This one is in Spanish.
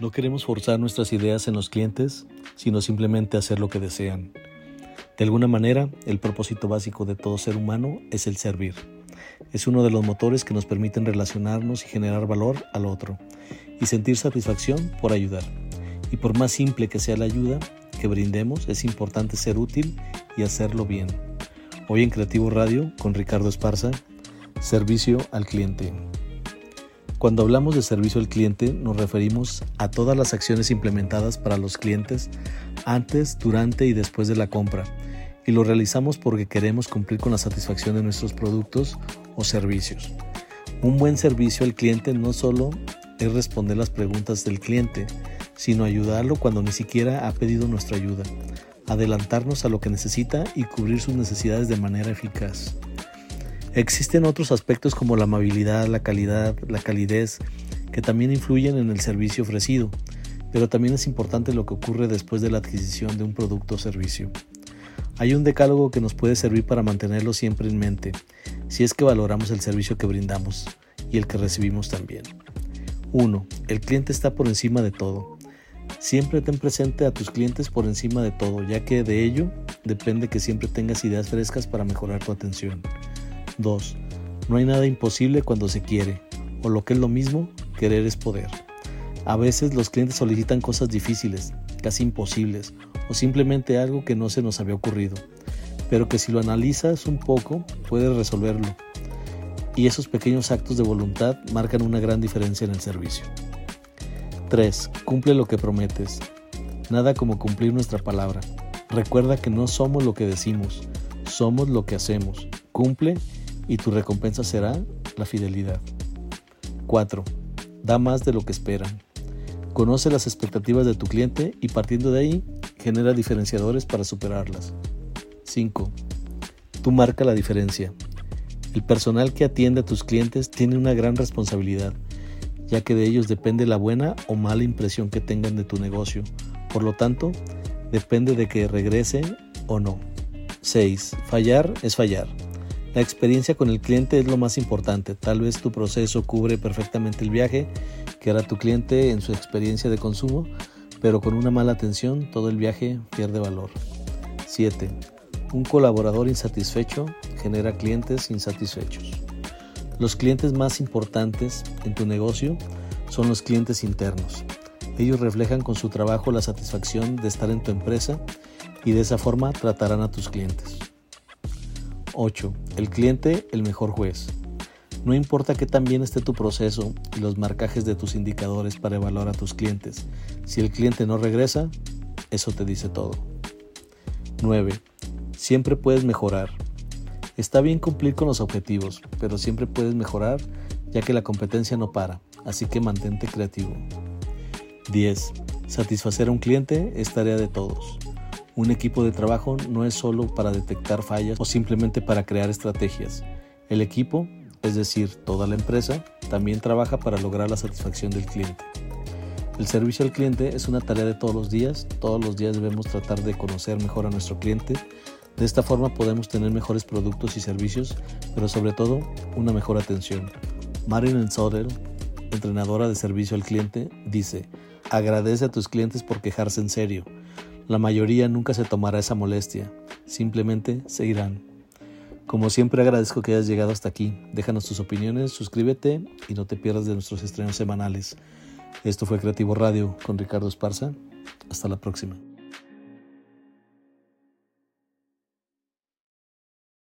No queremos forzar nuestras ideas en los clientes, sino simplemente hacer lo que desean. De alguna manera, el propósito básico de todo ser humano es el servir. Es uno de los motores que nos permiten relacionarnos y generar valor al otro, y sentir satisfacción por ayudar. Y por más simple que sea la ayuda que brindemos, es importante ser útil y hacerlo bien. Hoy en Creativo Radio, con Ricardo Esparza, Servicio al cliente. Cuando hablamos de servicio al cliente nos referimos a todas las acciones implementadas para los clientes antes, durante y después de la compra y lo realizamos porque queremos cumplir con la satisfacción de nuestros productos o servicios. Un buen servicio al cliente no solo es responder las preguntas del cliente, sino ayudarlo cuando ni siquiera ha pedido nuestra ayuda, adelantarnos a lo que necesita y cubrir sus necesidades de manera eficaz. Existen otros aspectos como la amabilidad, la calidad, la calidez, que también influyen en el servicio ofrecido, pero también es importante lo que ocurre después de la adquisición de un producto o servicio. Hay un decálogo que nos puede servir para mantenerlo siempre en mente, si es que valoramos el servicio que brindamos y el que recibimos también. 1. El cliente está por encima de todo. Siempre ten presente a tus clientes por encima de todo, ya que de ello depende que siempre tengas ideas frescas para mejorar tu atención. 2. No hay nada imposible cuando se quiere, o lo que es lo mismo, querer es poder. A veces los clientes solicitan cosas difíciles, casi imposibles, o simplemente algo que no se nos había ocurrido, pero que si lo analizas un poco puedes resolverlo. Y esos pequeños actos de voluntad marcan una gran diferencia en el servicio. 3. Cumple lo que prometes. Nada como cumplir nuestra palabra. Recuerda que no somos lo que decimos, somos lo que hacemos. Cumple y tu recompensa será la fidelidad. 4. Da más de lo que esperan. Conoce las expectativas de tu cliente y partiendo de ahí, genera diferenciadores para superarlas. 5. Tú marca la diferencia. El personal que atiende a tus clientes tiene una gran responsabilidad, ya que de ellos depende la buena o mala impresión que tengan de tu negocio. Por lo tanto, depende de que regrese o no. 6. Fallar es fallar. La experiencia con el cliente es lo más importante. Tal vez tu proceso cubre perfectamente el viaje que hará tu cliente en su experiencia de consumo, pero con una mala atención todo el viaje pierde valor. 7. Un colaborador insatisfecho genera clientes insatisfechos. Los clientes más importantes en tu negocio son los clientes internos. Ellos reflejan con su trabajo la satisfacción de estar en tu empresa y de esa forma tratarán a tus clientes. 8. El cliente, el mejor juez. No importa qué tan bien esté tu proceso y los marcajes de tus indicadores para evaluar a tus clientes. Si el cliente no regresa, eso te dice todo. 9. Siempre puedes mejorar. Está bien cumplir con los objetivos, pero siempre puedes mejorar ya que la competencia no para, así que mantente creativo. 10. Satisfacer a un cliente es tarea de todos. Un equipo de trabajo no es solo para detectar fallas o simplemente para crear estrategias. El equipo, es decir, toda la empresa, también trabaja para lograr la satisfacción del cliente. El servicio al cliente es una tarea de todos los días. Todos los días debemos tratar de conocer mejor a nuestro cliente. De esta forma podemos tener mejores productos y servicios, pero sobre todo una mejor atención. Marilyn Soder, entrenadora de servicio al cliente, dice, agradece a tus clientes por quejarse en serio. La mayoría nunca se tomará esa molestia, simplemente se irán. Como siempre agradezco que hayas llegado hasta aquí. Déjanos tus opiniones, suscríbete y no te pierdas de nuestros estrenos semanales. Esto fue Creativo Radio con Ricardo Esparza. Hasta la próxima.